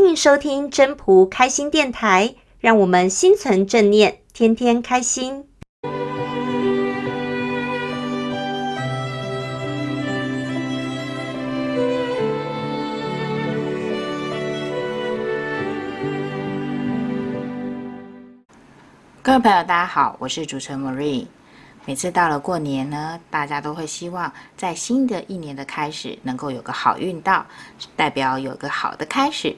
欢迎收听真朴开心电台，让我们心存正念，天天开心。各位朋友，大家好，我是主持人 Marie。每次到了过年呢，大家都会希望在新的一年的开始能够有个好运到，代表有个好的开始。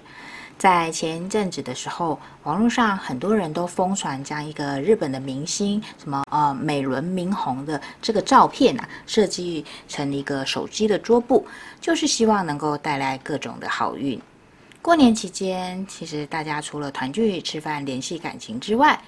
在前一阵子的时候，网络上很多人都疯传将一个日本的明星什么呃美轮明宏的这个照片啊，设计成一个手机的桌布，就是希望能够带来各种的好运。过年期间，其实大家除了团聚、吃饭、联系感情之外，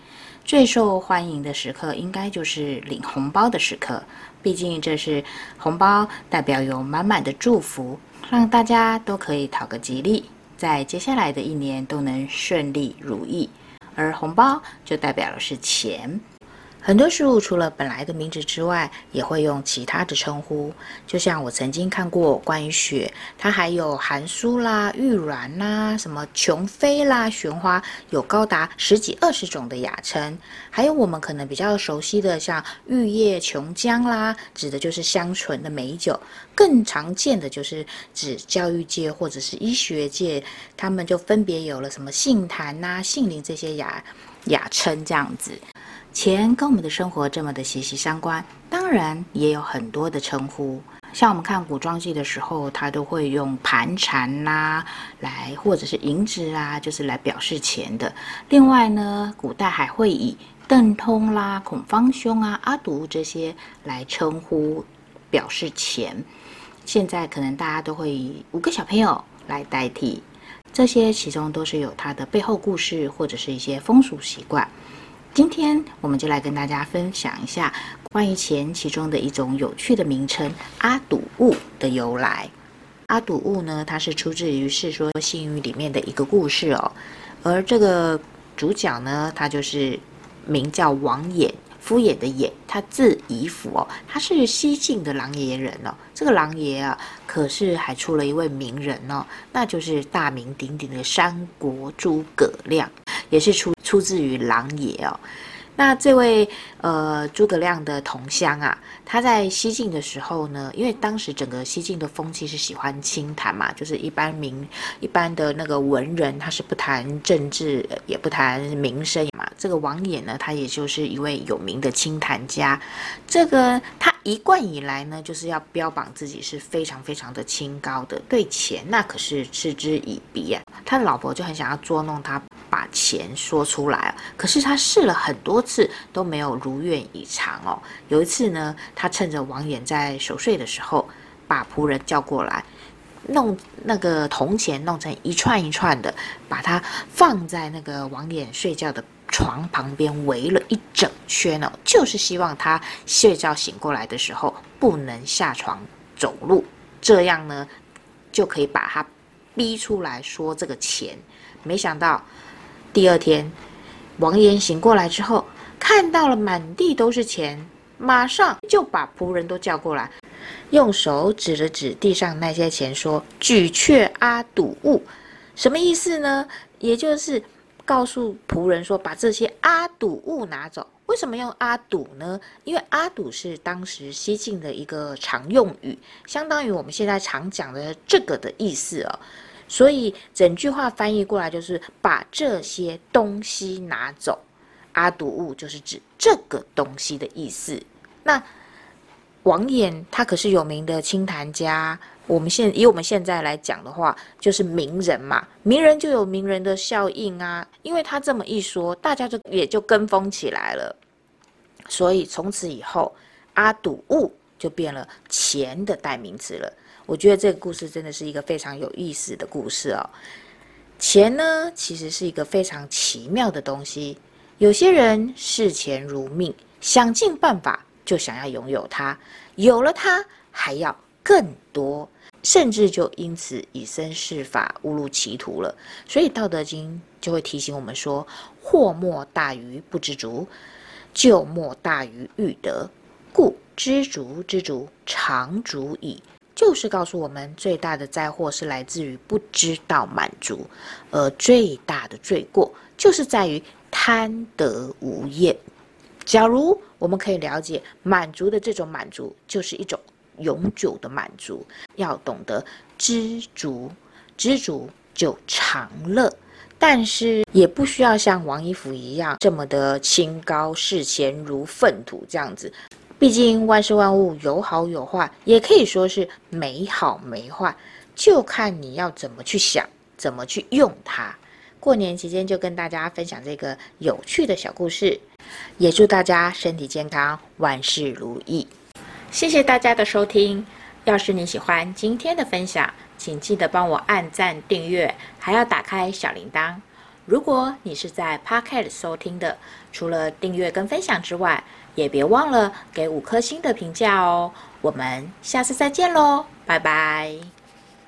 最受欢迎的时刻，应该就是领红包的时刻。毕竟这是红包代表有满满的祝福，让大家都可以讨个吉利，在接下来的一年都能顺利如意。而红包就代表的是钱。很多事物除了本来的名字之外，也会用其他的称呼。就像我曾经看过关于雪，它还有寒酥啦、玉鸾啦、什么琼妃啦、玄花，有高达十几二十种的雅称。还有我们可能比较熟悉的，像玉叶琼浆啦，指的就是香醇的美酒。更常见的就是指教育界或者是医学界，他们就分别有了什么杏坛呐、杏林这些雅雅称这样子。钱跟我们的生活这么的息息相关，当然也有很多的称呼。像我们看古装剧的时候，他都会用盘缠啦，来或者是银子啊，就是来表示钱的。另外呢，古代还会以邓通啦、孔方兄啊、阿堵这些来称呼表示钱。现在可能大家都会以五个小朋友来代替，这些其中都是有它的背后故事或者是一些风俗习惯。今天我们就来跟大家分享一下关于钱其中的一种有趣的名称——阿堵物的由来。阿堵物呢，它是出自于《世说新语》里面的一个故事哦。而这个主角呢，他就是名叫王衍，敷衍的衍，他字夷甫哦，他是西晋的琅琊人哦。这个琅琊啊，可是还出了一位名人哦，那就是大名鼎鼎的三国诸葛亮。也是出出自于琅琊哦，那这位呃诸葛亮的同乡啊，他在西晋的时候呢，因为当时整个西晋的风气是喜欢清谈嘛，就是一般民一般的那个文人，他是不谈政治，也不谈民生嘛。这个王衍呢，他也就是一位有名的清谈家，这个他一贯以来呢，就是要标榜自己是非常非常的清高的，对钱那可是嗤之以鼻啊。他的老婆就很想要捉弄他。把钱说出来，可是他试了很多次都没有如愿以偿哦。有一次呢，他趁着王衍在熟睡的时候，把仆人叫过来，弄那个铜钱弄成一串一串的，把它放在那个王衍睡觉的床旁边，围了一整圈哦，就是希望他睡觉醒过来的时候不能下床走路，这样呢就可以把他逼出来说这个钱。没想到。第二天，王衍醒过来之后，看到了满地都是钱，马上就把仆人都叫过来，用手指了指地上那些钱，说：“举却阿堵物。”什么意思呢？也就是告诉仆人说，把这些阿堵物拿走。为什么用阿堵呢？因为阿堵是当时西晋的一个常用语，相当于我们现在常讲的这个的意思哦。所以整句话翻译过来就是把这些东西拿走，阿堵物就是指这个东西的意思。那王衍他可是有名的清谈家，我们现以我们现在来讲的话，就是名人嘛，名人就有名人的效应啊，因为他这么一说，大家就也就跟风起来了。所以从此以后，阿堵物就变了钱的代名词了。我觉得这个故事真的是一个非常有意思的故事哦。钱呢，其实是一个非常奇妙的东西。有些人视钱如命，想尽办法就想要拥有它，有了它还要更多，甚至就因此以身试法，误入歧途了。所以《道德经》就会提醒我们说：“祸莫大于不知足，咎莫大于欲得。故知足之足，常足矣。”就是告诉我们，最大的灾祸是来自于不知道满足，而最大的罪过就是在于贪得无厌。假如我们可以了解满足的这种满足，就是一种永久的满足，要懂得知足，知足就常乐。但是也不需要像王一福一样这么的清高，视钱如粪土这样子。毕竟万事万物有好有坏，也可以说是没好没坏，就看你要怎么去想，怎么去用它。过年期间就跟大家分享这个有趣的小故事，也祝大家身体健康，万事如意。谢谢大家的收听。要是你喜欢今天的分享，请记得帮我按赞、订阅，还要打开小铃铛。如果你是在 Pocket 收听的，除了订阅跟分享之外，也别忘了给五颗星的评价哦。我们下次再见喽，拜拜。